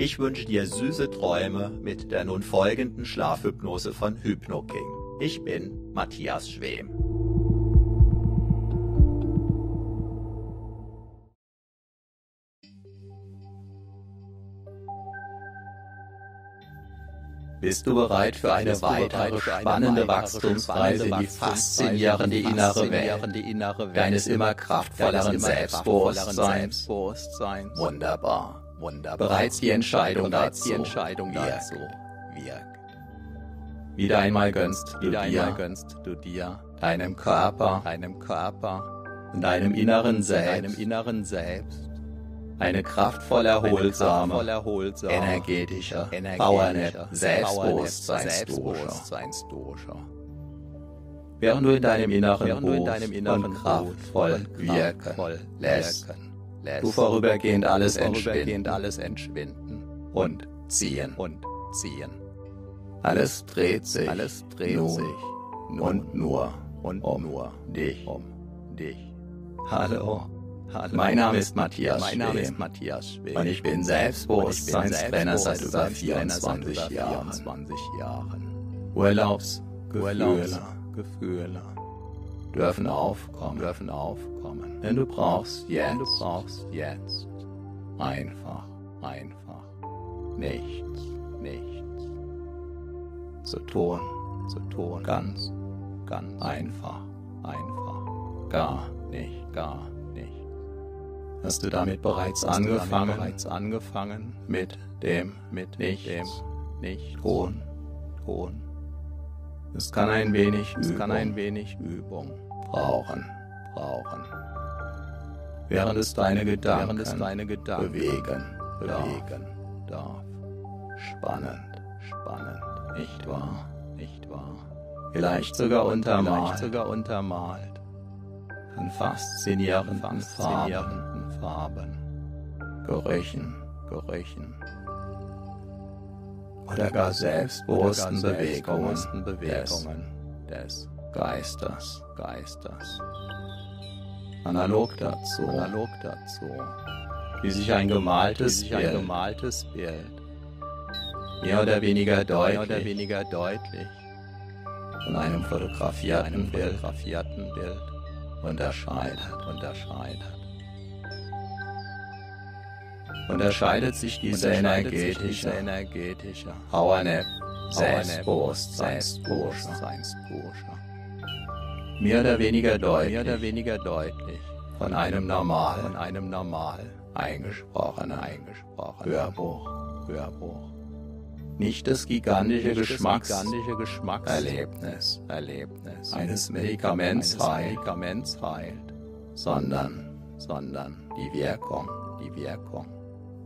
Ich wünsche dir süße Träume mit der nun folgenden Schlafhypnose von HypnoKing. Ich bin Matthias Schwem. Bist du bereit für eine weitere spannende Wachstumsreise in die faszinierende innere Welt deines immer kraftvolleren Selbstbewusstseins? Wunderbar. Wunderbar. Bereits die Entscheidung dazu, die Entscheidung dazu wirkt. Wieder einmal gönnst du Wieder dir, gönnst du dir deinem Körper, deinem Körper und deinem inneren Selbst, deinem inneren Selbst eine kraftvoll erholsame, erholsame energetische, Powernap Selbstbewusstseinsdusche. Während du in deinem inneren Ruf und kraftvoll wirken lässt, du vorübergehend alles entschwinden und ziehen und ziehen. Alles dreht sich, alles dreht sich und nur und um nur dich, um dich. Hallo. Hallo. Mein Name ist Matthias mein Name ist Matthias Schwem. Und ich bin Selbstbewusstseinstrainer seit über 24 Jahren. Urlaubsgefühle Gefühle dürfen aufkommen, dürfen aufkommen. Denn du brauchst jetzt, du brauchst jetzt einfach, einfach nichts, nichts zu tun, zu tun. Ganz, ganz einfach, einfach, gar nicht, gar nicht. Hast du damit bereits angefangen, bereits angefangen mit dem, mit nicht, dem, nicht Ton, Ton. Es kann ein wenig, es kann ein wenig Übung brauchen, brauchen. Während es deine Gedanken, während es deine Gedanken bewegen, bewegen darf. Spannend, spannend, nicht wahr, nicht wahr. Vielleicht sogar untermalt, vielleicht sogar untermalt. Von faszinierenden, faszinierenden Farben, Gerüchen, Gerüchen oder gar selbstbewussten Bewegungen, Bewegungen des Geistes, Geistes. Analog dazu, analog dazu, wie sich ein gemaltes, sich ein Bild, gemaltes Bild. Mehr oder weniger deutlich, oder weniger deutlich. Von einem fotografierten, einem Bild, fotografierten Bild. Unterscheidet, unterscheidet. Unterscheidet sich diese energetische, energetische Powernap Selbstbewusstseinsdusche mehr oder weniger deutlich, mehr oder weniger deutlich. Von einem normal, von einem normal. Eingesprochenen, eingesprochenen Hörbuch, Hörbuch. nicht das gigantische Geschmacks gigantische Geschmacks Erlebnis. Erlebnis. Eines Medikaments eines heilt, Medikaments heilt, sondern sondern die Wirkung, die Wirkung.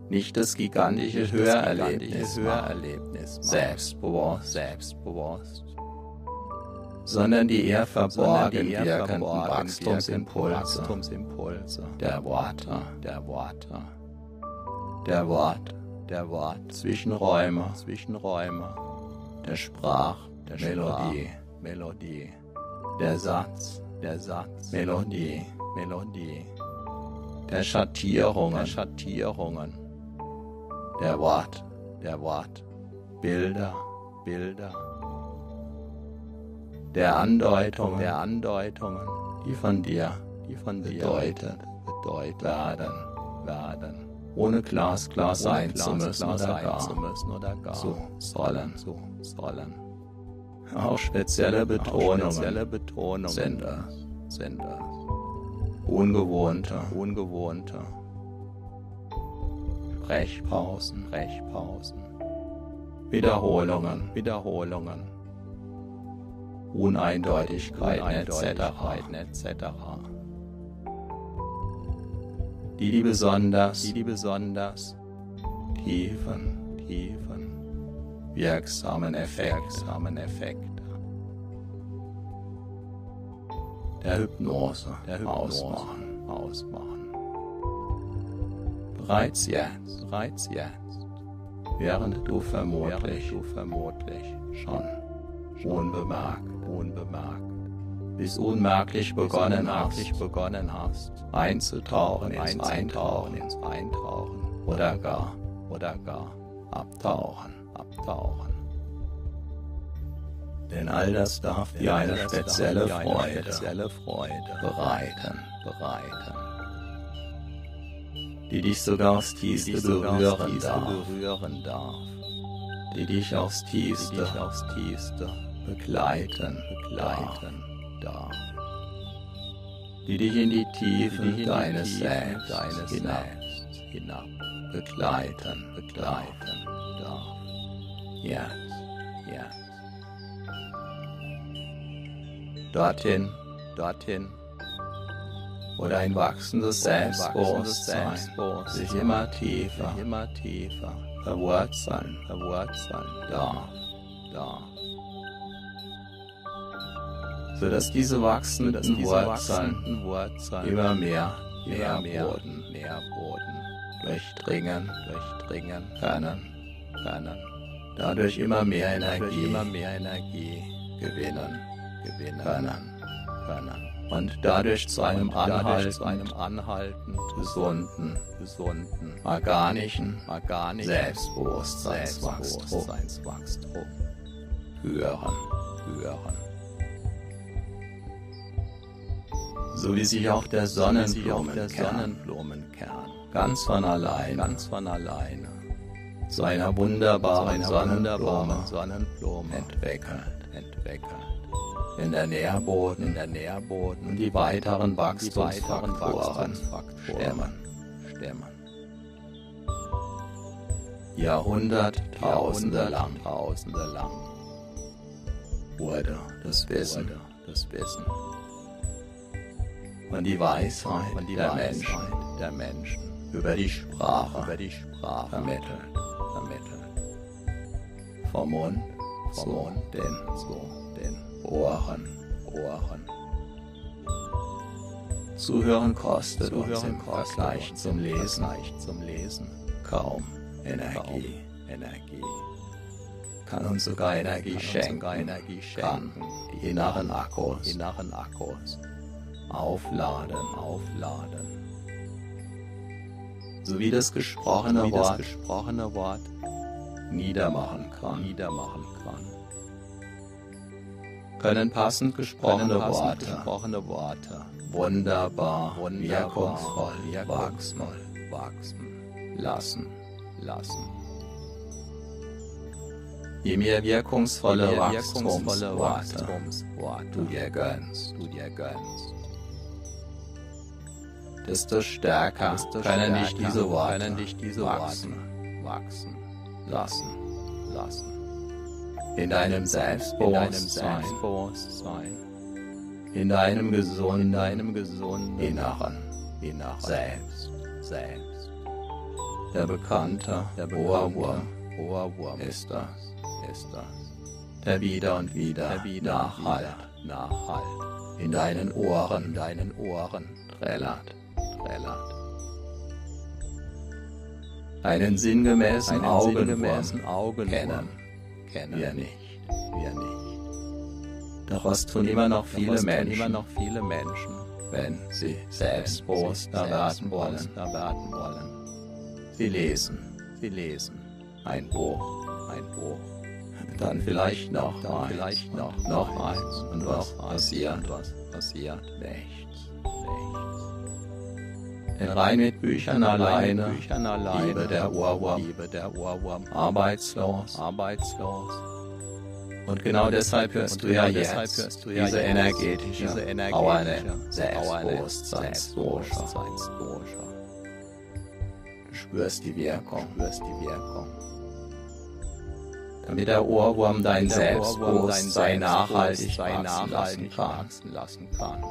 Nicht das gigantische Hörerlebnis, Hörerlebnis selbstbewusst, selbstbewusst, sondern die eher verborgen wirkenden Wachstumsimpulse. Der Worte, der Worte, der Wort, der Wort, Zwischenräume, Zwischenräume, der Sprach, der Melodie, Melodie, der Satz, der Satz, Melodie, Melodie, der Schattierungen, der Schattierungen, der Wort, der Wort, Bilder, Bilder, der Andeutungen, der Andeutungen, die von dir die von dir bedeutet bedeutet. werden, werden, ohne glasklar sein müssen glasklar oder sein gar zu müssen oder gar zu sollen. zu sollen. Auch spezielle Auch Betonungen. spezielle Betonungen. Sind es, sind es. ungewohnte Ungewohnte Sprechpausen, Sprechpausen, Wiederholungen, Wiederholungen, Uneindeutigkeiten etc., Uneindeutigkeiten etc., die die besonders die die besonders tiefen, tiefen, wirksamen Effekte wirksamen Effekte der Hypnose der Hypnose ausmachen. ausmachen. Bereits jetzt, Bereits jetzt, während du vermutlich du vermutlich schon unbemerkt unbemerkt bis unmerklich begonnen hast, begonnen hast, einzutauchen ins einzutauchen Eintauchen ins Eintauchen oder gar oder gar abtauchen. abtauchen. Denn all das darf dir eine Freude spezielle Freude bereiten, bereiten, die dich sogar aufs Tiefste berühren darf, berühren darf, die dich aufs Tiefste aufs Tiefste begleiten, begleiten darf, die dich in die die deines Selbst deines hinab Selbst hinab begleiten, begleiten darf. Jetzt, Jetzt, dorthin, dorthin, wo ein wachsendes Selbstbewusstsein sich immer tiefer immer tiefer verwurzeln verwurzeln darf, darf, sodass diese wachsenden dass diese Wurzeln wachsenden Wurzeln immer mehr, mehr, mehr Boden mehr Boden durchdringen. Durchdringen. Können, können, dadurch immer mehr Energie immer mehr Energie gewinnen. gewinnen. Können. Können und dadurch zu einem anhaltend einem anhaltend gesunden, gesunden, organischen organischen Selbstbewusstseinswachstum Selbstbewusstseinswachstum hören, hören. so wie sich auch der Sonnenblumenkern ganz von allein ganz von alleine zu einer zu wunderbaren einer Sonnenblume Sonnenblume entwickelt, entwickelt. In der In Nährboden der Nährboden. Und die weiteren Wachstumsfaktoren. Stemmen. stemmen. Jahrhunderttausende lang. Tausende lang. Wurde das Wissen. das Wissen. Und die Weisheit und die der Menschen. der Menschen. Über die Sprache über die Sprache. vermittelt, vermittelt. vom Mund Vom Mund den zu den Ohren. Ohren. Zuhören kostet uns Zuhören im kostet Vergleich uns zum im Lesen zum Lesen kaum Energie, Energie. kann uns sogar Energie Kann uns schenken, sogar Energie kann schenken, die inneren Akkus inneren Akkus aufladen, aufladen. sowie das gesprochene Wort niedermachen kann, niedermachen kann. Können passend gesprochene Worte gesprochene Worte wunderbar, wirkungsvoll wachsen wirkungsvoll wachsen lassen. lassen. Je mehr wirkungsvolle Je mehr wirkungsvolle Wachstumsworte du dir gönnst, du dir gönnst, desto stärker desto können dich stärker diese Worte können dich diese wachsen Worte wachsen lassen. lassen. In deinem In deinem Selbstbewusstsein, in deinem in gesunden deinem gesunden Inneren. Inneren. Selbst. selbst. Der bekannte Der Ohrwurm Ohrwurm ist das, ist das, der wieder und wieder der wieder nachhalt. nachhalt. In deinen Ohren. In deinen Ohren. Trällert. trällert. Einen sinngemäßen Einen Augenwurm sinngemäßen Augenwurm. kennen kennen wir nicht. wir nicht. Daraus tun immer noch viele Menschen, immer noch viele Menschen, wenn sie sie werden wollen. werden wollen. Sie lesen Sie lesen ein Buch, ein Buch, dann vielleicht noch dann eins, vielleicht noch noch eins und was passiert? und was passiert? Nichts. Nichts. Denn rein mit Büchern alleine, Büchern alleine, Liebe der Ohrwurm, Liebe der Ohrwurm, arbeitslos. arbeitslos. Und genau deshalb hörst du ja genau jetzt du ja diese energetische, diese energetische, Selbstbewusstseinsdosha. Selbstbewusstseinsdosha. Du spürst die Wirkung, Spürst die Wirkung. damit der Ohrwurm dein Selbstbewusstsein nachhaltig wachsen lassen kann.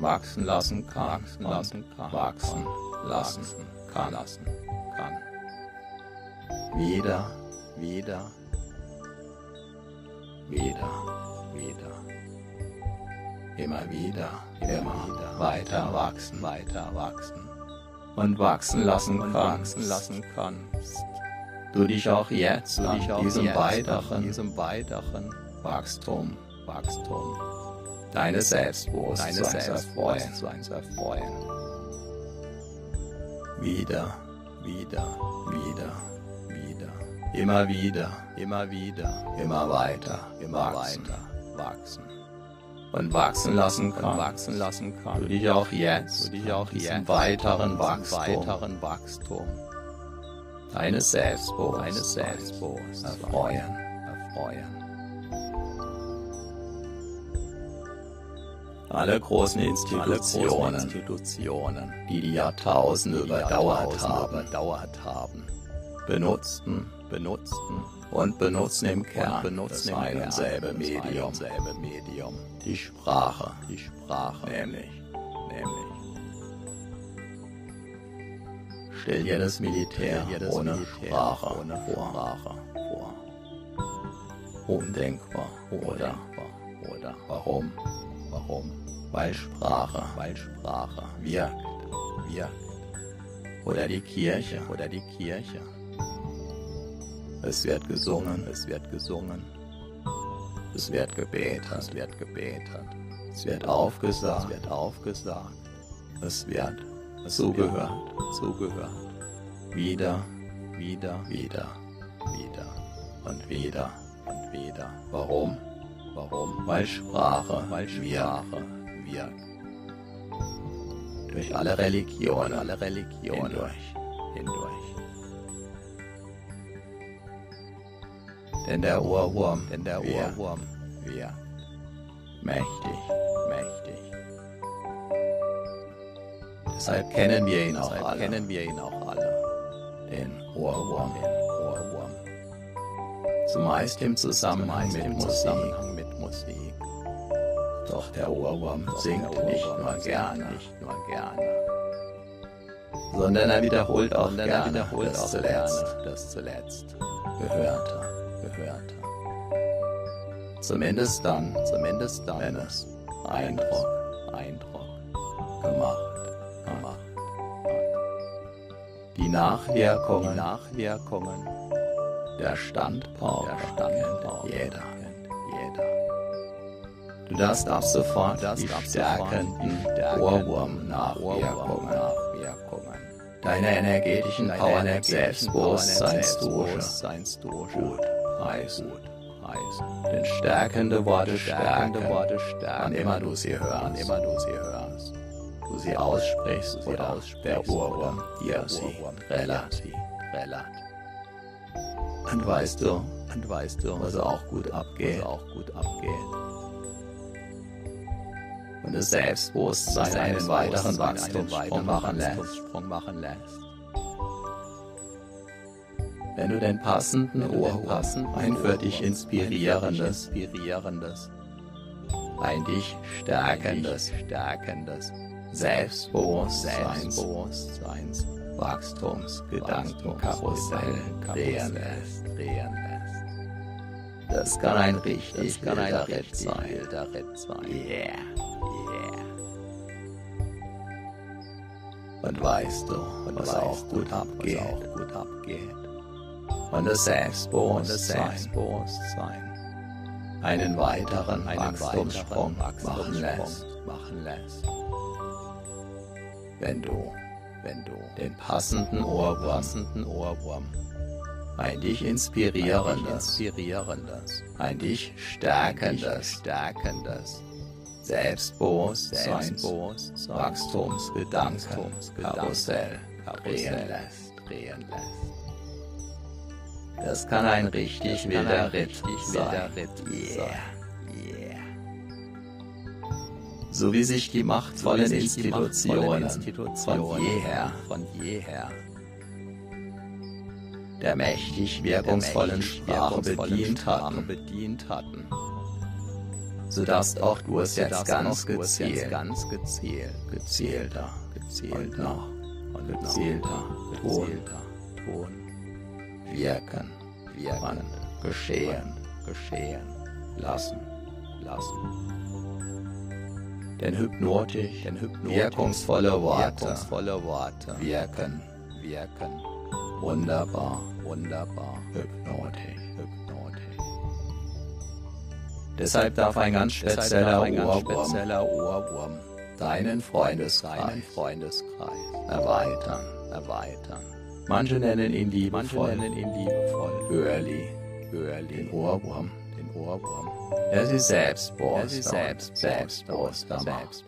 Wachsen lassen kann. Wachsen lassen kann. Wachsen lassen kann. Lassen kann. Wieder, Wieder, wieder, wieder, immer wieder, immer wieder weiter wachsen weiter wachsen und wachsen lassen und kannst. wachsen lassen kannst. Du dich auch jetzt Du dich auch diesem jetzt weiteren diesem weiteren Wachstum Wachstum deines deines Selbstbewusstseins erfreuen. Selbstbewusstseins erfreuen. Wieder, Wieder, wieder, wieder, immer wieder, immer wieder, immer weiter, immer wachsen weiter wachsen. und wachsen lassen Und kannst. wachsen lassen Du kann. dich auch jetzt Du dich auch jetzt weiteren Wachstum weiteren Wachstum deines Selbstbewusstseins deines Selbstbewusstseins erfreuen. erfreuen. Alle großen Institutionen, die die Jahrtausende überdauert haben, benutzten benutzten und benutzen im Kern benutzen das ein und selbe Medium, die Sprache, die Sprache, nämlich. Nämlich. Stell dir das Militär ohne Sprache ohne vor, Sprache vor. undenkbar. Oder. Undenkbar. Oder. Warum? Warum? Weil Sprache. Weil Sprache. Wirkt wirkt oder die Kirche, oder die Kirche. es wird gesungen, Es wird gesungen, es wird gebetet, es wird gebetet, es wird es aufgesagt, wird aufgesagt, es wird es zugehört, zugehört, wieder, wieder, wieder. Wieder. Und wieder. und wieder. Warum? Warum? Weil Sprache Weil Sprache wirkt durch alle Religionen alle Religionen hindurch. hindurch. Denn der Ohrwurm, Denn der Ohrwurm wirkt mächtig. mächtig. Deshalb kennen wir ihn auch alle, kennen wir ihn auch alle. den Ohrwurm. Den Meist im. Zusammenhang mit Musik. Doch der Ohrwurm singt nicht nur gerne, nicht nur gerne, sondern er wiederholt auch gerne er wiederholt das auch zuletzt das zuletzt Gehörte. Gehörte. Zumindest dann, Zumindest dann, wenn es Eindruck Eindruck gemacht gemacht Die Die Nachwirkungen Nachwirkungen der Standpauke der kennt jeder. jeder. Du darfst ab sofort Das die stärkenden Ohrwurm-Nachwirkungen Nachwirkungen. deiner energetischen Deine Powernap energetischen Selbstbewusstseinsdusche gut heißen. Denn stärkende Worte Stärkende stärken, Worte stärken, wann immer du sie hörst, immer du sie hörst. du sie aussprichst sie oder aussprichst der Ohrwurm dir sie Ohrwurm trällert. Und weißt du, Und weißt du, was auch gut abgeht was auch gut abgeht. und das Selbstbewusstsein einen weiteren Wachstumssprung machen lässt. Wachstumssprung machen lässt. wenn du den passenden Ohrhum, ein für dich inspirierendes, inspirierendes, ein dich stärkendes, stärkendes, Selbstbewusstseins, Selbstbewusstseins, Wachstumsgedankenkarussell drehen lässt. drehen lässt. Das kann ein richtig Das kann ein Ritt sein. Yeah. Yeah. Und weißt du, Und was weißt auch gut abgeht. Was auch gut abgeht. Und das Selbstbewusstsein einen weiteren einen Wachstumssprung weiteren machen lässt. Wachstumssprung machen lässt. Wenn du Wenn du den passenden Ohrwurm, passenden Ohrwurm, ein dich inspirierendes, inspirierendes, ein dich stärkendes, stärkendes Selbstbewusstseins, Selbstbewusstsein, Wachstumsgedanken, Karussell drehen lässt. drehen lässt. Das kann ein richtig wilder Ritt sein. Yeah. So wie sich die machtvollen Institutionen, von jeher von jeher der mächtig wirkungsvollen Sprache bedient hatten, sodass auch du es jetzt ganz gezielt, ganz gezielt, gezielter und gezielter noch und gezielter gezielter Ton wirken wirken, geschehen geschehen lassen. lassen. Denn hypnotisch, Denn hypnotisch wirkungsvolle Worte wirkungsvolle Worte wirken wirken wunderbar wunderbar hypnotisch. hypnotisch. Deshalb darf ein ganz spezieller Ohrwurm deinen Freundeskreis seinen Freundeskreis erweitern. erweitern. Manche nennen ihn Manche liebevoll nennen ihn liebevoll Hörli, Hörli, den Ohrwurm, Ohrwurm, der sie der selbstbewusster sie und selbst.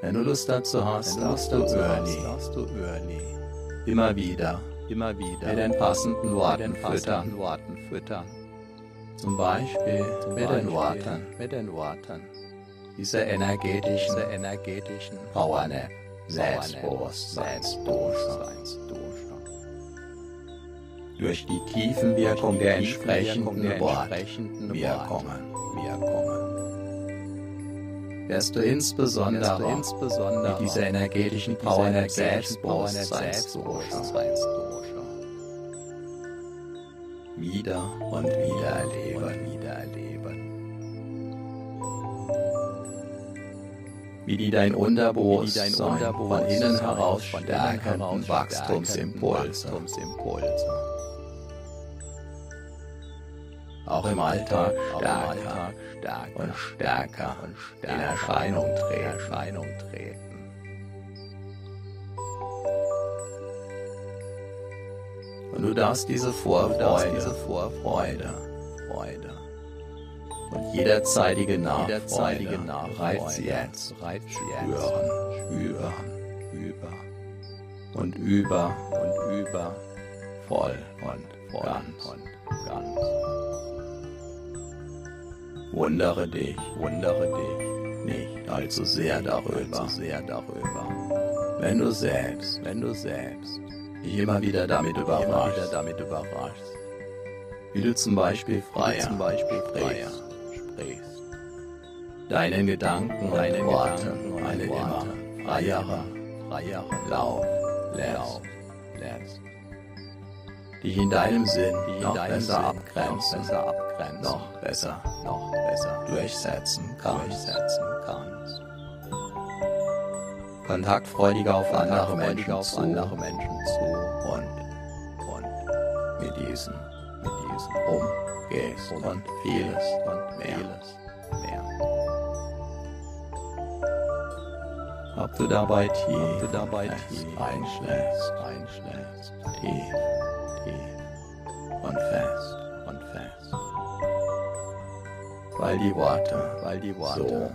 Wenn du Lust dazu hast, Wenn du Lust dazu hast, du Hörli immer wieder. Immer wieder. Mit den passenden mit Worten den füttern. Worten füttern. Zum Beispiel Zum mit den Worten. mit den Worten. Dieser energetischen dieser energetischen Powernap, Selbstbewusstseins, Selbstbewusstseinsdusche. Durch die Die Wirkung entsprechenden der entsprechenden Wirkungen Wirkungen. wirst du Wirst du insbesondere mit dieser energetischen Powernap Selbstbewusstseinsdusche Selbstbewusstseinsdusche wieder und wieder erleben. wieder erleben. wie die dein Unterbewusstsein von innen heraus stärkenden Wachstumsimpulse auch im Alltag im stärker stärker und stärker und in stärker Erscheinung in treten. Erscheinung treten. Und du darfst diese Du darfst Vorfreude, diese Vorfreude, Freude, und jederzeitige Nachfreude, jederzeitige Nachfreude bereits jetzt bereits spüren, jetzt spüren über und über und über voll und voll ganz. und ganz. Wundere dich Wundere dich nicht allzu sehr darüber, allzu sehr darüber, wenn du selbst wenn du selbst dich immer wieder damit immer wieder überraschst, damit überraschst, wie du zum Beispiel freier zum Beispiel sprichst, freier sprichst, deinen Gedanken und deinen Worten und einen immer Worten freieren freier Lauf lässt, Lauf lässt, dich in deinem Sinn die in noch deinem besser Sinn abgrenzen, besser abgrenzen, noch besser. Noch besser. Durchsetzen kannst, durchsetzen kannst. kontaktfreudiger auf andere Menschen auf zu. andere Menschen zu. Und und mit diesen mit diesem umgehst um und vieles und mehr. vieles mehr. Ob du dabei tief, Ob du dabei tief einschläfst, einschläfst, tief, tief und fest, weil die Worte weil die Worte. So.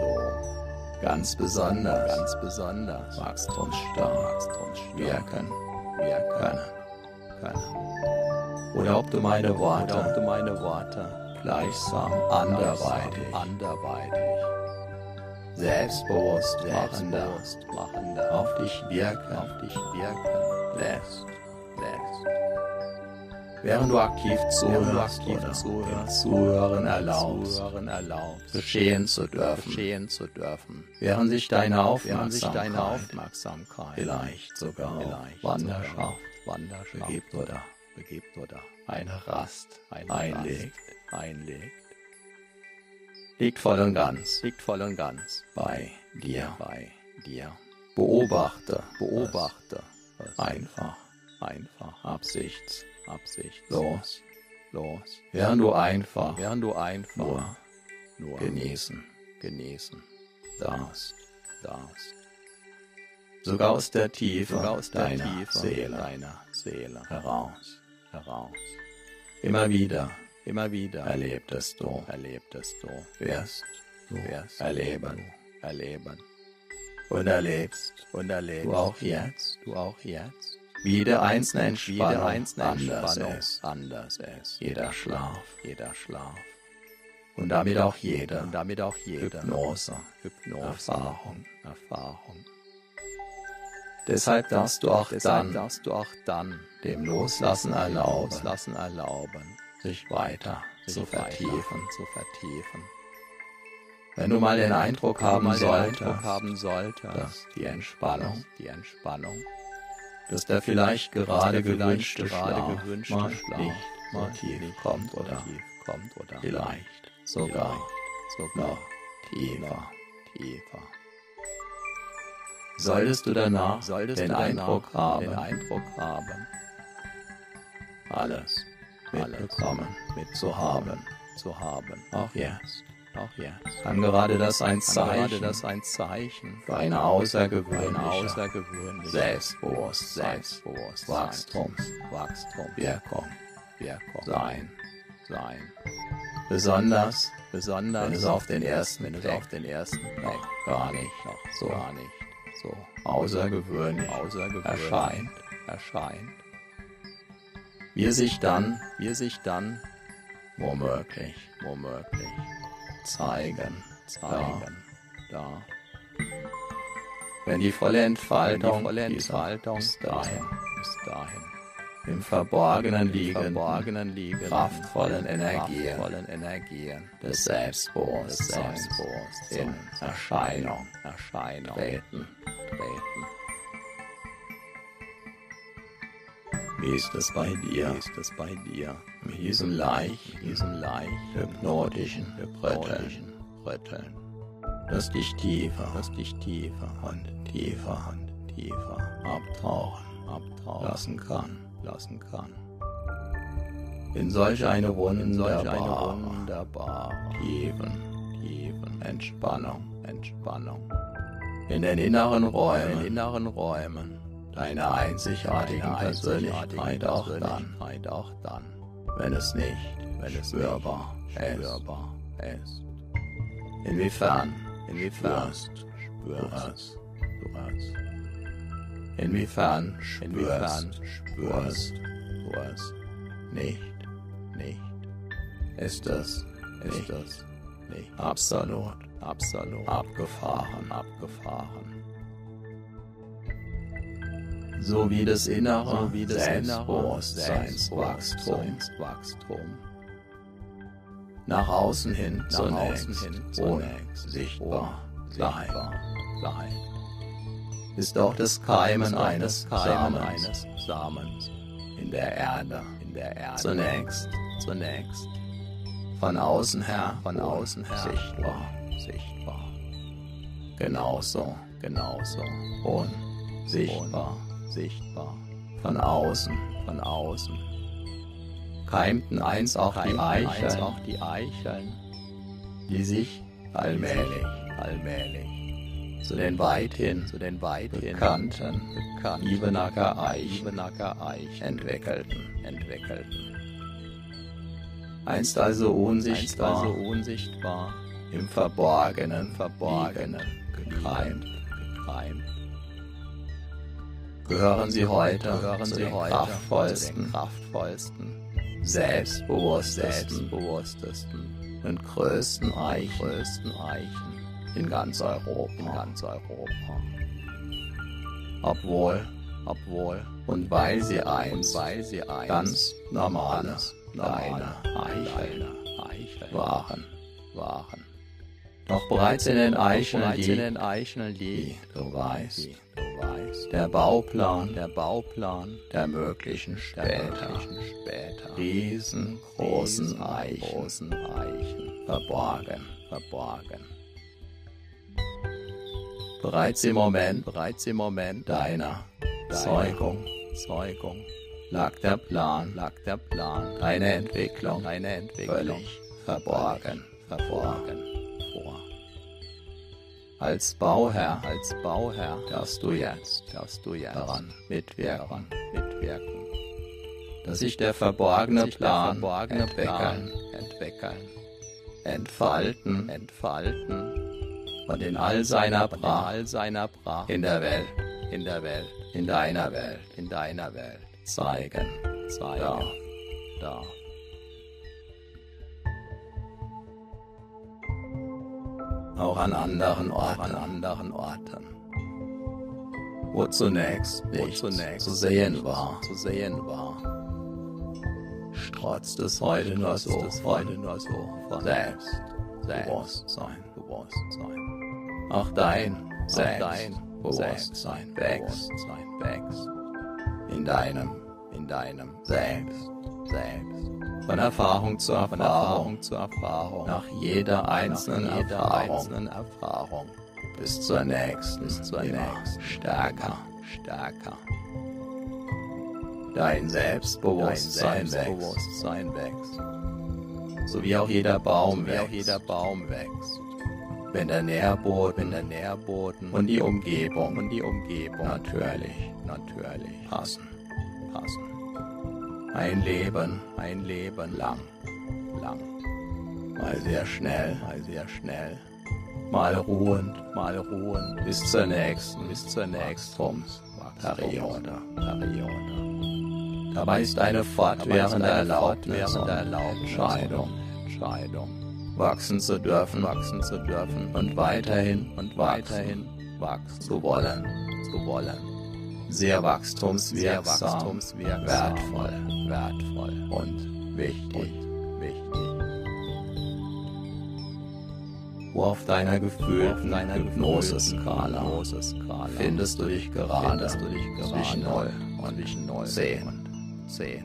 So. Ganz besonders. Ganz besonders. Wachstumsstark wirken wirken können. können. Oder ob du meine Oder ob Worte du meine Worte gleichsam anderweitig, anderweitig selbstbewusst selbstbewusst machender auf dich wirken. Auf dich wirken. Lässt, lässt. Während du aktiv zuhörst oder Zuhören erlaubst, geschehen zu dürfen, geschehen zu dürfen, während sich deine Aufmerksamkeit vielleicht sogar vielleicht wanderschaft begibt oder eine Rast einlegt, liegt voll und ganz liegt voll und ganz bei dir. bei dir. Beobachte, Beobachte einfach, einfach. Absichtslos, absichtslos, los, während du einfach. Während du einfach. Nur nur genießen. genießen. Darfst. darfst. Sogar aus der Tiefe Sogar aus der deiner Tiefe Seele. deiner Seele. Heraus. heraus. Immer wieder Immer wieder erlebtest du, erlebtest du, wirst du wirst erleben. du erleben. Und erlebst und erlebst du auch jetzt, du auch jetzt, jede einzelne wie Entspannung jede einzelne anders Entspannung ist, anders ist, jeder Schlaf. Jeder Schlaf. Und damit auch jede und damit auch jede Hypnose, Hypnose, Erfahrung. Erfahrung. Deshalb darfst du auch Deshalb dann darfst du auch dann dem Loslassen erlauben, Loslassen erlauben, sich weiter sich zu vertiefen. zu vertiefen. Wenn du mal den Eindruck haben den solltest, haben sollte, dass die Entspannung, die Entspannung, dass der vielleicht gerade gewünschte gerade Schlaf gewünschte mal nicht mal tief kommt oder tief kommt oder vielleicht sogar sogar noch tiefer. tiefer. Solltest du danach Solltest den du Eindruck haben, den Eindruck haben, alles alles mitbekommen, mitzuhaben, zu haben, auch jetzt, auch jetzt, kann gerade das ein Zeichen das ein Zeichen für eine außergewöhnliche außergewöhnliches Selbstbewusstsein, Selbstbewusstsein, Wachstums, Wachstum, Wirkung Wirkung sein. sein. Besonders, Besonders wenn es auf den ersten wenn es auf den ersten Blick noch gar nicht noch so gar nicht so außergewöhnlich außergewöhnlich erscheint, erscheint, es sich dann wie sich dann womöglich womöglich zeigen, zeigen da, wenn die volle wenn die Entfaltung, volle Entfaltung bis dahin bis dahin im Verborgenen liegenden verborgenen liegenden kraftvollen Energien kraftvollen Energien des des Selbstbewusstseins in Selbstbewusstseins Erscheinung Erscheinung treten. treten. Wie ist es bei dir? Wie ist es bei dir? Mit diesem leicht, Mit diesem leicht hypnotischen hypnotischen Rütteln, das dich tiefer. Das dich tiefer. Und tiefer. Und tiefer. Abtauchen. Abtauchen. Lassen kann. lassen kann. In solch eine In solch eine wunderbare, wunderbare, tiefen. Tiefen. Entspannung. Entspannung. In den inneren in den Räumen. inneren Räumen deiner einzigartigen deiner Persönlichkeit auch dann, Persönlichkeit auch dann, wenn es nicht wenn es spürbar nicht ist. spürbar ist. Inwiefern Inwiefern spürst du spürst es? du es? Inwiefern Inwiefern spürst du es nicht? nicht? Ist es Ist es nicht absolut absolut abgefahren, abgefahren? So wie das innere So wie das innere Selbstbewusstseinswachstum Selbstbewusstseinswachstum nach außen hin nach zunächst außen hin zunächst sichtbar bleibt. ist auch das Keimen eines Keimen eines Samens. In der Erde. In der Erde. Zunächst zunächst von außen her von außen her sichtbar, sichtbar, genauso. Genauso. Unsichtbar sichtbar von außen von außen. keimten einst auch die Keimten einst Eicheln, auch die Eicheln, die sich allmählich allmählich zu den weithin zu den weithin bekannten bekannten Ibenacker Eichen Ibenacker Eichen entwickelten. entwickelten. Einst also Einst unsichtbar also unsichtbar, im Verborgenen, verborgenen, gekeimt, gekeimt, gehören sie heute gehören zu sie den heute den kraftvollsten, kraftvollsten, selbstbewusstesten selbstbewusstesten und größten Eichen größten Eichen in ganz in Europa. ganz Europa. Obwohl obwohl, und weil sie eins, weil sie ein ganz normales, normale Eichel Eichel waren. waren. Doch bereits in den in liegt, du weißt, wie du weißt, der Bauplan der Bauplan der möglichen später später riesengroßen Eichen großen Eichen verborgen. verborgen. Bereits im Moment Bereits im Moment deiner Zeugung Zeugung lag der Plan, lag der Plan, deine Entwicklung deine Entwicklung völlig verborgen. verborgen. Als Bauherr Als Bauherr darfst du jetzt darfst du jetzt daran mitwirken, mitwirken, dass sich der verborgene Plan verborgene entwickeln, entwickeln, entfalten entfalten und in all seiner Pracht all seiner Pracht in der Welt, in der Welt, in deiner Welt in deiner Welt zeigen. zeigen darf. darf. Auch an anderen Auch an Orten, anderen Orten, wo zunächst wo nichts zunächst zu sehen war, zu sehen war, trotz des heute nur so. es heute nur so von selbst Bewusstsein. Bewusstsein. Auch dein Selbst dein Bewusstsein wächst. Bewusstsein wächst. In deinem in deinem Selbst. Selbst. Von Erfahrung zu Erfahrung, zu Erfahrung, nach jeder einzelnen nach jeder Erfahrung, einzelnen Erfahrung, bis zur nächsten, bis zur nächsten, stärker. stärker. Dein Dein Selbstbewusstsein wächst, Selbstbewusstsein wächst, so wie auch jeder Baum auch wächst, jeder Baum wächst, wenn der Nährboden wenn der Nährboden und die Umgebung und die Umgebung natürlich natürlich passen. passen. Ein Leben Ein Leben lang, lang, mal sehr schnell, mal sehr schnell, mal ruhend, mal ruhend bis zur nächsten bis zur nächsten Periode. Periode. Dabei ist eine fortwährende Erlaubnis und Entscheidung, Entscheidung, wachsen zu dürfen wachsen zu dürfen und weiterhin und weiterhin wachsen zu wollen. zu wollen. Sehr Sehr wachstumswirksam, wertvoll wertvoll und wichtig. und wichtig. Wo auf deiner gefühlten deiner Hypnose-Skala Hypnose-Skala findest du dich gerade findest du dich gerade zwischen 0 und zwischen 0 10. und 10.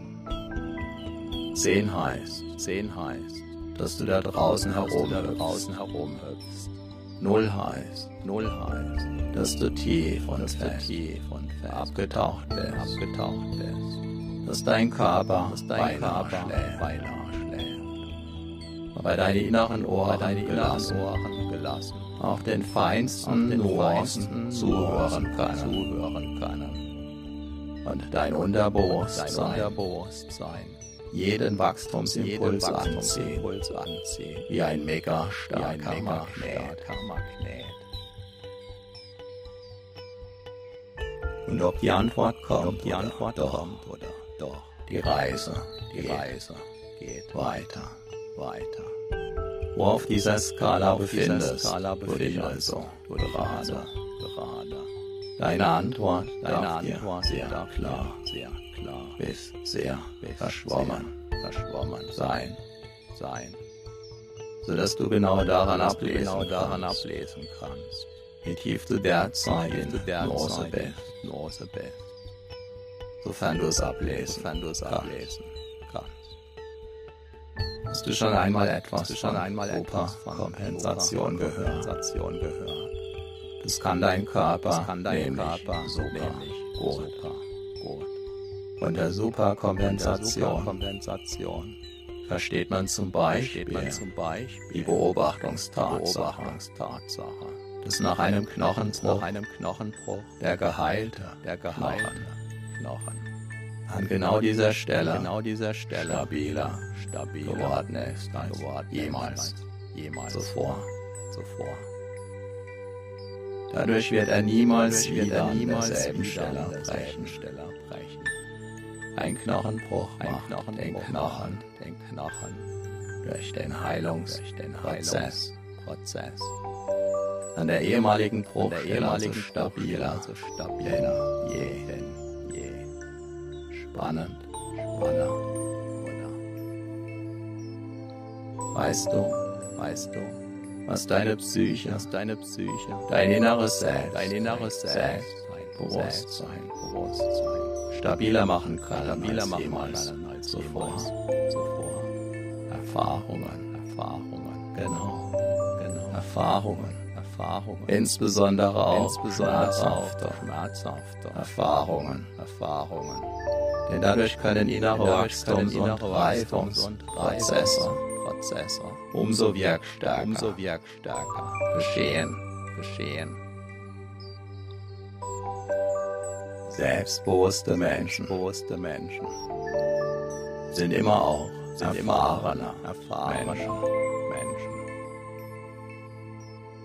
10 heißt, 10 heißt, dass du da draußen herum draußen herumhüpfst. 0 heißt, 0 heißt, dass du tief und fest tief und fest abgetaucht bist, abgetaucht bist. dass dein Körper Dass dein Körper beinahe schläft. aber deine inneren Ohren deine inneren Ohren gelassen. auch den Auf feinsten den Nuancen zuhören können Zuhören können. und dein Dein Unterbewusstsein Unterbewusstsein jeden Wachstumsimpuls anziehen, wie ein mega Wie ein starker Magnet. Und ob die Antwort kommt, die Antwort kommt oder doch, die Reise die geht Reise geht weiter. weiter. Wo auf dieser Skala befindest, Skala du dich also du dich gerade. also gerade. Deine Antwort Deine Antwort sehr klar sehr klar bis sehr verschwommen verschwommen sein, sein, sodass du genau daran dass du ablesen genau daran ablesen kannst, wie tief du derzeit in Hypnose derzeit bist, sofern du es ablesen sofern du es ablesen kannst. Hast du schon einmal etwas du schon einmal etwas von Kompensation gehört? Gehört. Das kann dein Körper, Das kann dein nämlich Körper super nämlich gut. gut. Der Superkompensation. Versteht man zum Beispiel die Beobachtungstatsache, dass nach einem Knochenbruch. Der Geheilte Knochen. An genau dieser Stelle genau dieser Stelle stabiler stabiler geworden ist als jemals jemals zuvor. zuvor. Dadurch wird er niemals wieder er an derselben Stelle brechen. Ein Knochenbruch Ein macht Knochenbruch den Knochen. den Knochen. Durch den Heilungsprozess Heilungsprozess. An der ehemaligen Bruchstelle also ehemaligen stabiler. so stabiler. Denn je. denn spannend, spannend, oder? Weißt du, weißt du, was deine Psyche, was deine Psyche, dein inneres Selbst, dein inneres Selbst, Bewusstsein, Bewusstsein, stabiler machen kann, stabiler machen kann als zuvor, zuvor. Erfahrungen, Erfahrungen, genau, genau, Erfahrungen. Erfahrungen, insbesondere auch insbesondere schmerzhafte, schmerzhafte. Erfahrungen, Erfahrungen. Denn dadurch können innere Wachstums- und Reifungsprozesse Prozesse umso wirkstärker, umso wirkstärker geschehen, geschehen. Selbstbewusste Menschen, bewusste Menschen. Sind immer auch sind erfahrene, erfahrene Menschen. Menschen.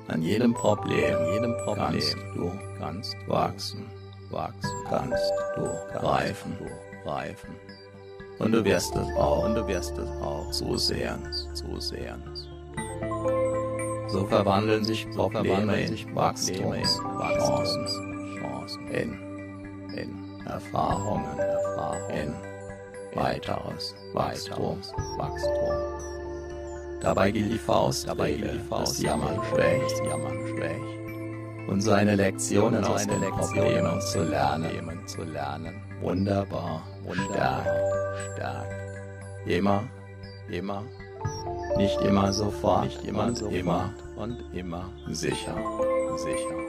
An jedem Problem, jedem Problem kannst du kannst wachsen, wachsen, kannst du reifen, du reifen. Und du wirst es auch, und du wirst es auch. Zusehends, zusehends. So verwandeln sich Probleme in Wachstums, Wachstums, Chancen, in, in Erfahrungen, Erfahrungen, in weiteres Wachstums, Wachstum. Dabei gilt die Faust, dabei gilt die Faust, Jammern schwächt, Jammern schwächt. Und seine Lektionen aus den Problemen zu lernen, zu lernen. Wunderbar, stark, stark. Immer, immer, nicht immer sofort, nicht immer und immer und immer sicher, sicher.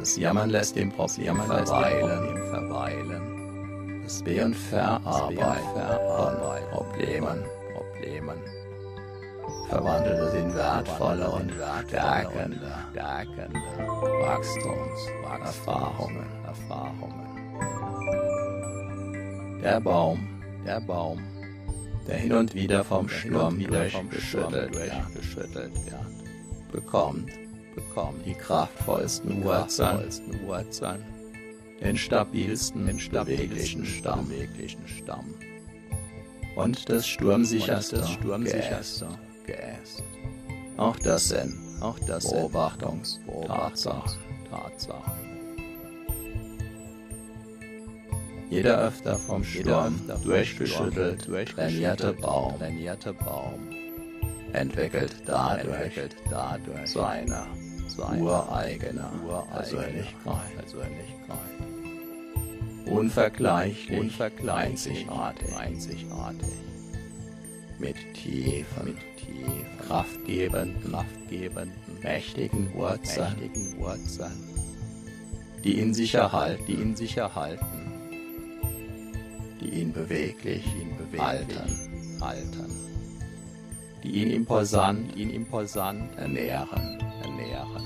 Das Jammern lässt den Problem verweilen, verweilen. Das Be- und Verarbeiten. Problemen, Problemen. Verwandelt es in wertvolle und stärkende, stärkende Wachstumserfahrungen, Erfahrungen. Der Baum, der Baum, der hin und wieder vom Sturm durchgeschüttelt wird, geschüttelt wird, bekommt, bekommt die kraftvollsten Wurzeln, Wurzeln, den stabilsten, den stabilsten Stamm, beweglichen Stamm. Und das sturmsicherste, das sturmsicherste geäst. Auch das sind, auch das Beobachtungs, Tatsachen, Tatsachen. Jeder öfter vom Sturm durchgeschüttelt, trainierte Baum, trainierte Baum. Entwickelt dadurch, dadurch. seine, seine ureigene. Persönlichkeit, Persönlichkeit. Unvergleichlich, unvergleichlich, einzigartig, einzigartig. Mit tiefen, mit tiefen, kraftgebenden, kraftgebenden, mächtigen Wurzeln, mächtigen Wurzeln, die in sich erhalten, die in sich erhalten, die ihn beweglich, ihn beweglich halten, halten, die ihn imposant, ihn imposant ernähren, ernähren,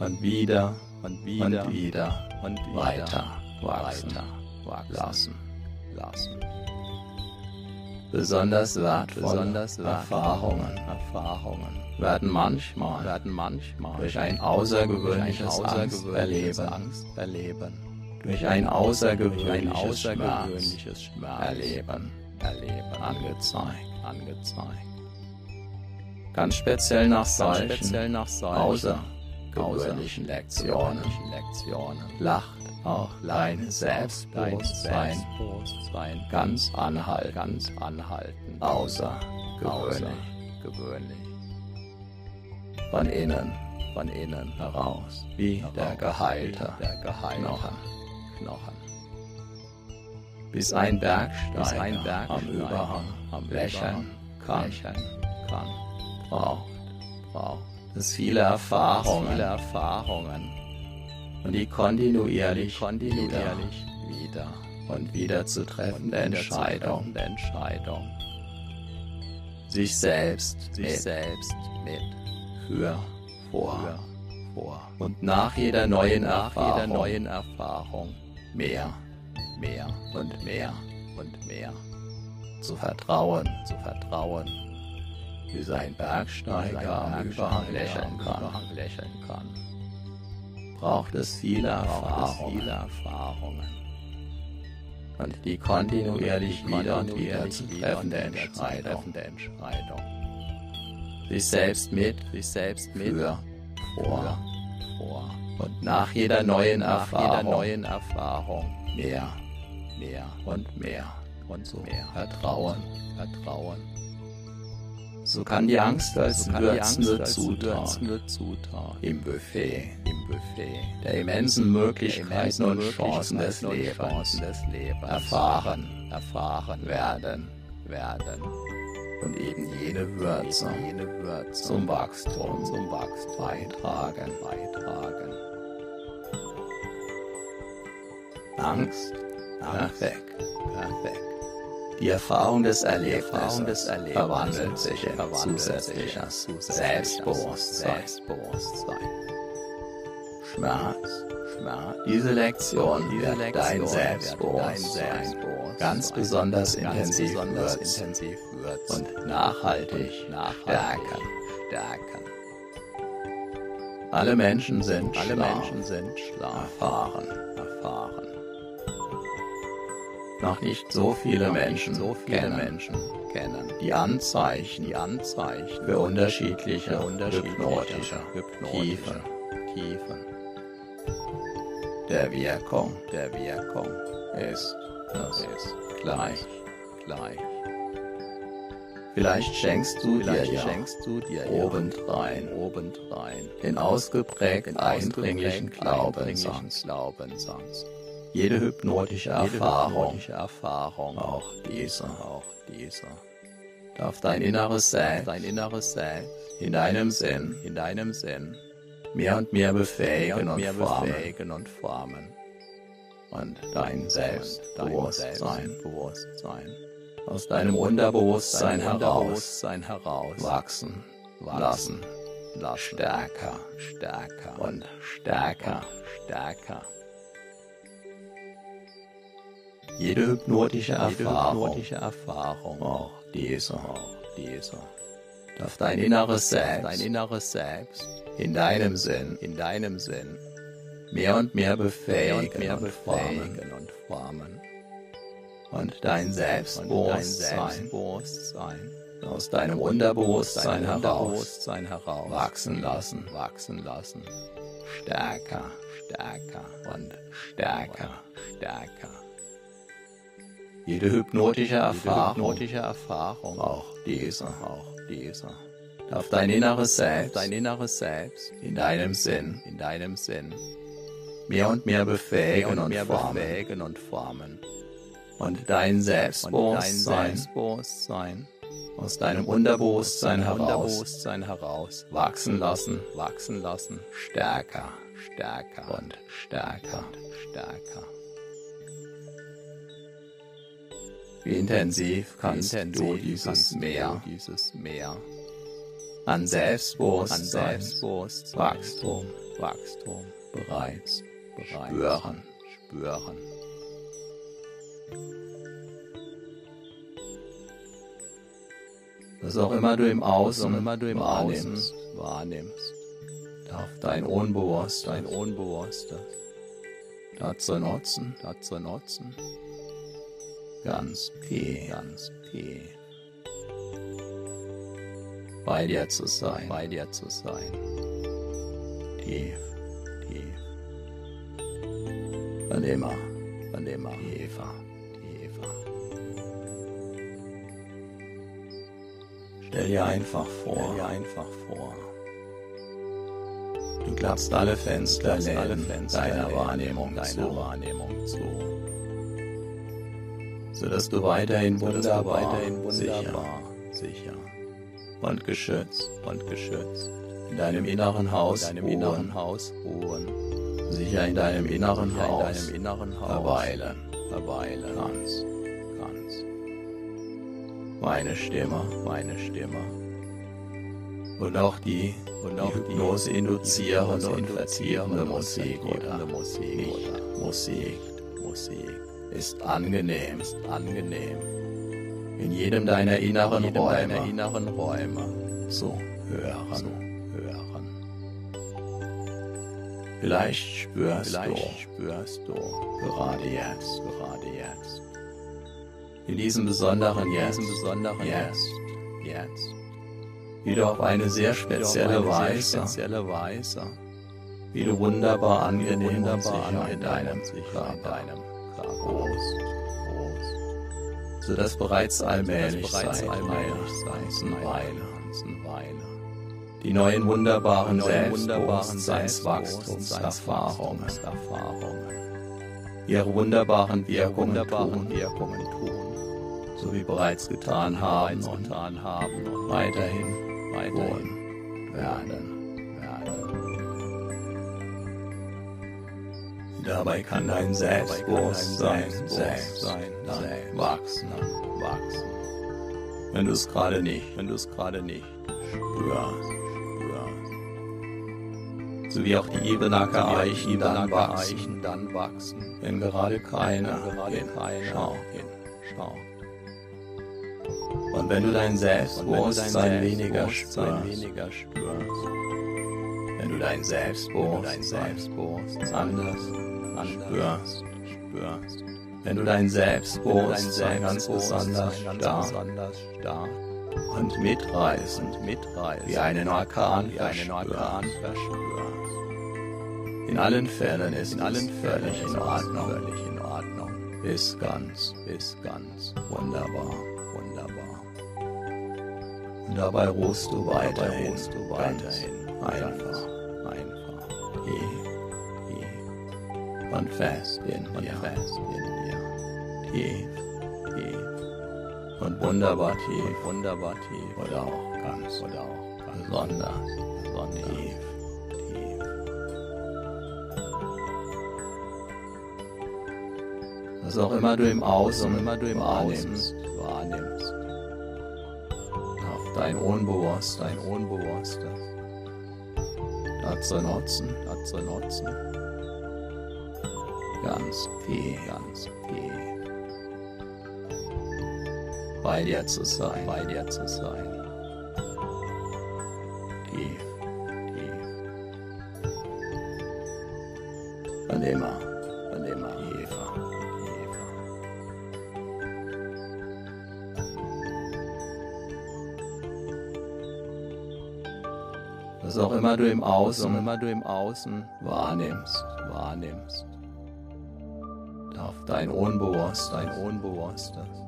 und wieder, und wieder, und wieder, und wieder weiter wachsen, wachsen. Lassen, lassen. Besonders wertvolle Besonders Erfahrungen, Erfahrungen werden manchmal, werden manchmal durch ein außergewöhnliches, Angst erleben, Angst erleben, durch ein außergewöhnliches, außergewöhnliches Schmerz erleben, erleben, angezeigt, angezeigt. Ganz speziell nach solchen, speziell nach solchen außergewöhnlichen Lektionen, Lektionen. Lacht auch dein Selbstbewusstsein, Selbstbewusstsein. Ganz anhalten, ganz anhalten, außergewöhnlich, gewöhnlich. Von innen, von innen heraus, wie der geheilte, der geheilte. Knochen, Knochen. Bis ein Bergsteiger, bis ein Bergsteiger am Überhang, am Lächeln kann, lächeln kann, braucht, braucht es viele Erfahrungen, viele Erfahrungen. Und die kontinuierlich, kontinuierlich wieder, und wieder zu treffende Entscheidung, Entscheidung, sich selbst, sich mit, selbst mit, für, vor, vor. und nach jeder neuen nach Erfahrung, jeder neuen Erfahrung mehr, mehr und mehr und mehr zu vertrauen, zu vertrauen, wie sein Bergsteiger lächeln kann, braucht es viele Erfahrungen. Und die kontinuierlich wieder und wieder zu treffende Entscheidung. Sich selbst mit, sich selbst mit, für, vor, vor. Und nach jeder neuen Erfahrung, jeder neuen Erfahrung mehr, mehr und mehr und so mehr Vertrauen, Vertrauen. So kann die Angst als So würzende Zutat im Buffet im Buffet der immensen Möglichkeiten und Chancen des Lebens erfahren erfahren werden werden und eben jene Würze jene Würze zum Wachstum zum Wachstum beitragen. beitragen. Angst, Angst, perfekt. perfekt. Die Erfahrung des Erlebnisses, verwandelt sich in zusätzliches Selbstbewusstsein. Schmerz. Schmerz. Diese Lektion wird dein wird Selbstbewusstsein ganz besonders intensiv würzen und nachhaltig stärken. Alle Menschen sind schlau, erfahren. Noch nicht so viele Menschen so viele kennen Menschen kennen die Anzeichen die Anzeichen für unterschiedliche, für unterschiedliche hypnotische hypnotische Tiefen Tiefen der Wirkung der Wirkung ist das ist gleich. gleich. Vielleicht schenkst du dir Vielleicht ja schenkst du dir obendrein obendrein den ausgeprägt den eindringlichen Glaubenssatz. Glaubenssatz. Jede hypnotische Erfahrung, auch diese, auch dieser, darf dein inneres Selbst dein inneres Selbst in deinem Sinn. In deinem Sinn. Mehr und mehr befähigen und mehr formen. befähigen und formen. und dein Selbstbewusstsein Selbstbewusstsein aus deinem Unterbewusstsein heraus heraus wachsen lassen. stärker. Stärker. Und stärker. stärker. Jede hypnotische Jede Erfahrung, hypnotische Erfahrung, auch diese, auch dieser, darf dein inneres dein Selbst inneres Selbst in deinem Sinn in deinem Sinn mehr und mehr befähigen und mehr und befähigen und formen. und dein dein Selbstbewusstsein aus deinem dein Unterbewusstsein heraus wachsen lassen, wachsen lassen. stärker Stärker und stärker. stärker. Jede hypnotische Jede Erfahrung, hypnotische Erfahrung, auch diese, auch dieser, darf dein inneres Selbst. Dein inneres Selbst. In deinem Sinn. In deinem Sinn. Mehr und mehr mehr befähigen und und mehr formen. befähigen und formen. und dein Und dein Selbstbewusstsein. Selbstbewusstsein aus deinem Unterbewusstsein heraus. Unterbewusstsein heraus. Wachsen lassen, wachsen lassen. stärker. Stärker. Und stärker. stärker. Intensiv kannst Wie du intensiv dieses kannst du Meer dieses Meer. An an Selbstbewusstsein, Selbstbewusstsein, Wachstum Wachstum. bereits bereits. spüren. spüren. Was auch immer du im Außen immer du im wahrnimmst, Außen wahrnimmst, darf dein Unbewusstsein dein Unbewusstes dazu nutzen, dazu nutzen, ganz tief ganz tief bei dir zu sein, bei dir zu sein. tief Tief und immer tiefer. tiefer. Stell dir einfach Stell vor, dir einfach vor, du klappst alle Fenster, alle Fenster deiner Wahrnehmung deiner Wahrnehmung zu, sodass du weiterhin wunderbar, weiterhin sicher wunderbar, sicher und geschützt und geschützt in deinem inneren in Haus deinem ruhen, inneren Haus ruhen, sicher in deinem inneren sicher in Haus deinem inneren Haus verweilen. verweilen. Kannst. kannst. Meine Stimme Meine Stimme. und auch die, und die auch Hypnose induzierende und und Musik oder? Musik nicht Musik. Musik ist angenehm. Ist angenehm. in jedem deiner inneren jedem Räume. deiner inneren Räume. Zu hören. zu hören. Vielleicht spürst Vielleicht spürst du du gerade jetzt, gerade jetzt, in diesem besonderen in Jetzt, diesem besonderen jetzt, Jetzt, jetzt, wie du auf eine sehr spezielle eine sehr Weise, spezielle Weise, wie du wunderbar du angenehm und wunderbar sicher in deinem und sicher in deinem Körper ruhst. so dass bereits allmählich bereits sein Weile, die neuen wunderbaren Selbstbewusstseinswachstumserfahrungen, ihre wunderbaren Wirkungen, wunderbaren Wirkungen tun, so wie bereits getan haben und getan haben und weiterhin, weiterhin werden, werden. Dabei kann dein Selbstbewusstsein, Selbstsein, wachsen, wachsen. Wenn du es gerade nicht, wenn du es gerade nicht spürst, spürst. So wie auch die Ebenacker Eichen dann wachsen, dann wachsen, wenn gerade keiner, keiner schaut, schaut. Und wenn du dein Selbstbewusstsein weniger spürst, weniger spürst, wenn du dein Selbstbewusstsein anders spürst, spürst. Wenn du dein Selbstbewusstsein ganz besonders stark und mitreißend, mitreißend, wie einen Orkan, wie einen Orkan verspürst. In allen Fällen ist in allen völlig in Ordnung, völlig in Ordnung. Ist ganz, ist ganz wunderbar, wunderbar. Und dabei ruhst du weiterhin, ruhst du weiterhin, einfach, einfach, tief und fest in und fest in dir, tief, tief. Und wunderbar tief, wunderbar tief. Oder auch ganz, oder auch ganz besonders, besonders. Tief, tief. Was auch immer du im Außen, immer du im wahrnimmst, wahrnimmst, auf dein Unbewusst, dein Unbewusstes, dazu nutzen, dazu nutzen, ganz tief, ganz tief bei dir zu sein, bei dir zu sein. Tief, tief. Und immer, und immer tiefer, tiefer. Was auch immer du im Außen, immer du im Außen wahrnimmst, wahrnimmst. Dein Unbewusst, dein Unbewusstes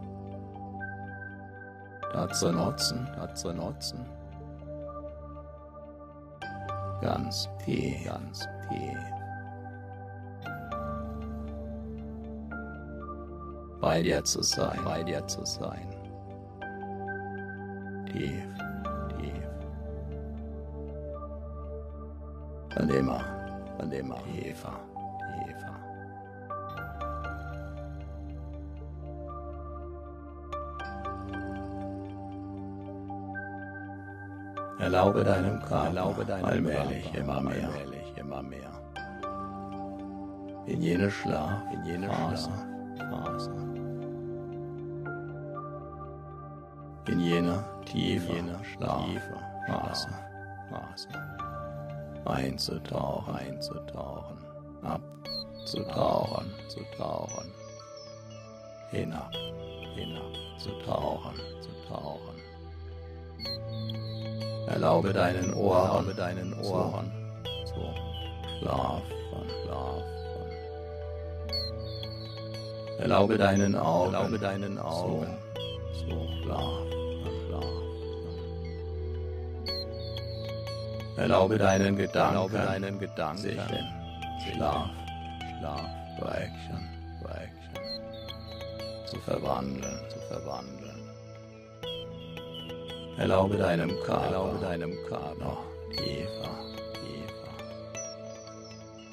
dazu nutzen, dazu nutzen. Ganz tief, ganz tief. Bei dir zu sein, bei dir zu sein. Tief, tief. Und immer, und immer tiefer. Erlaube deinem Körper, erlaube deinem allmählich immer mehr, allmählich immer mehr. In jene Schlaf, in jene Phase, Phase. In jener tiefe, jener Schlaf, Phase, Phase. Einzutauchen, einzutauchen, abzutauchen, zu tauchen. Hinab, hinab, zu tauchen, zu tauchen. Erlaube deinen Ohren, erlaube deinen Ohren zu schlafen, schlafen. Erlaube deinen Augen, erlaube deinen Augen. Zu schlafen, schlafen. Erlaube deinen Gedanken, erlaube deinen Gedanken. Sich in Schlaf, Schlaf, Brechen, Brechen zu verwandeln, zu verwandeln. Erlaube deinem Körper, erlaube deinem Körper. Noch tiefer, tiefer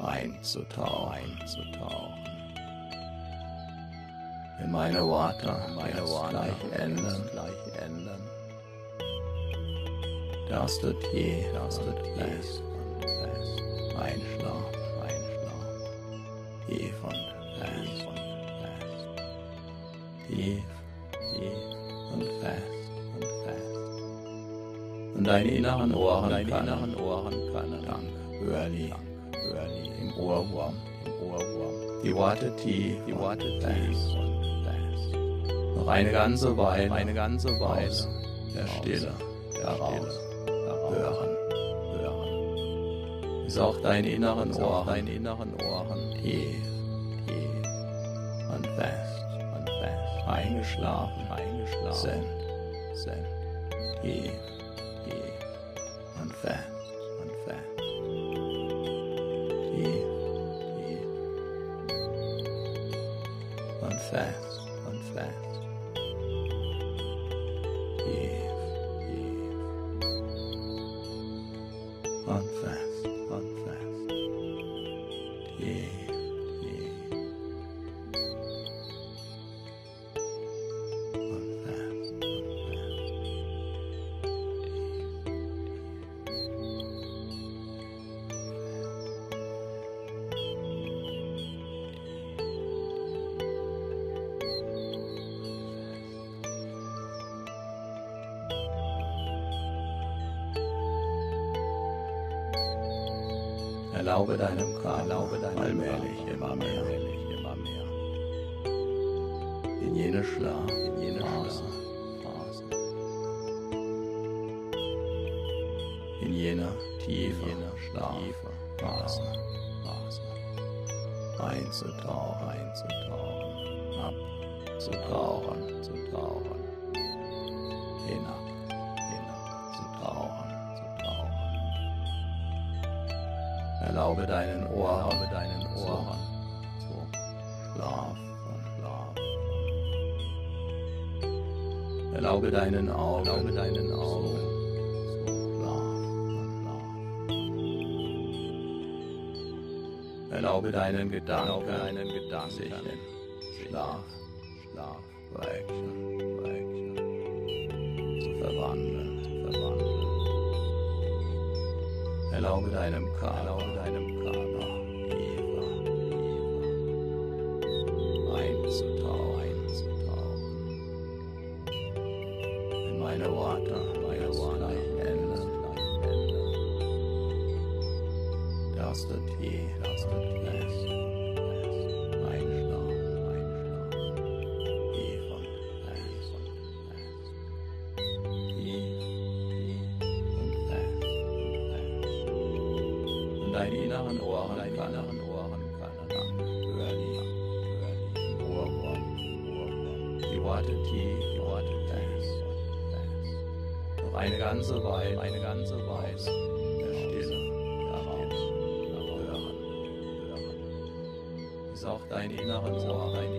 einzutauchen, einzutauchen. Wenn meine Worte, meine Worte gleich ändern, gleich ändern, darfst du tief, darfst du tief und fest. Einschlafen, einschlafen, tief und fest. Und fest, tief, tief und fest deine inneren Ohren, deine inneren Ohren können. Dank, Hörli, Hörli, im Ohrwurm, im Ohrwurm, die Worte tief, die Worte tief. Und fest. Noch eine ganze Weile, eine ganze Weile der Stille, der heraus, hören, hören. Ist auch deine inneren Ohren, deine inneren Ohren tief, tief und fest. und fest. eingeschlafen, eingeschlafen. sind, sind, tief und fest, und fest, tief, tief und fest, und fest, tief, tief und Erlaube deinem Körper, allmählich immer mehr, immer mehr. In jene Schlaf, in jene Phase, Phase. In jener tiefe, jener Schlaf, Phase, Phase. Einzutauchen, einzutauchen, abzutauchen, zu tauchen. Hinab, Erlaube deinen Ohren, erlaube deinen Ohren. Zu schlafen, schlafen. Erlaube deinen Augen, erlaube deinen Augen. Zu schlafen, schlafen. Erlaube deinen Gedanken, erlaube deinen Gedanken. Schlaf, Schlaf, Ohren, Ohren können hören die, hören die Ohrwurm. Die Worte tief, die Worte fest. Noch eine ganze Weile, eine ganze Weile der Stille hören, hören. Ist auch dein inneren Ohr, dein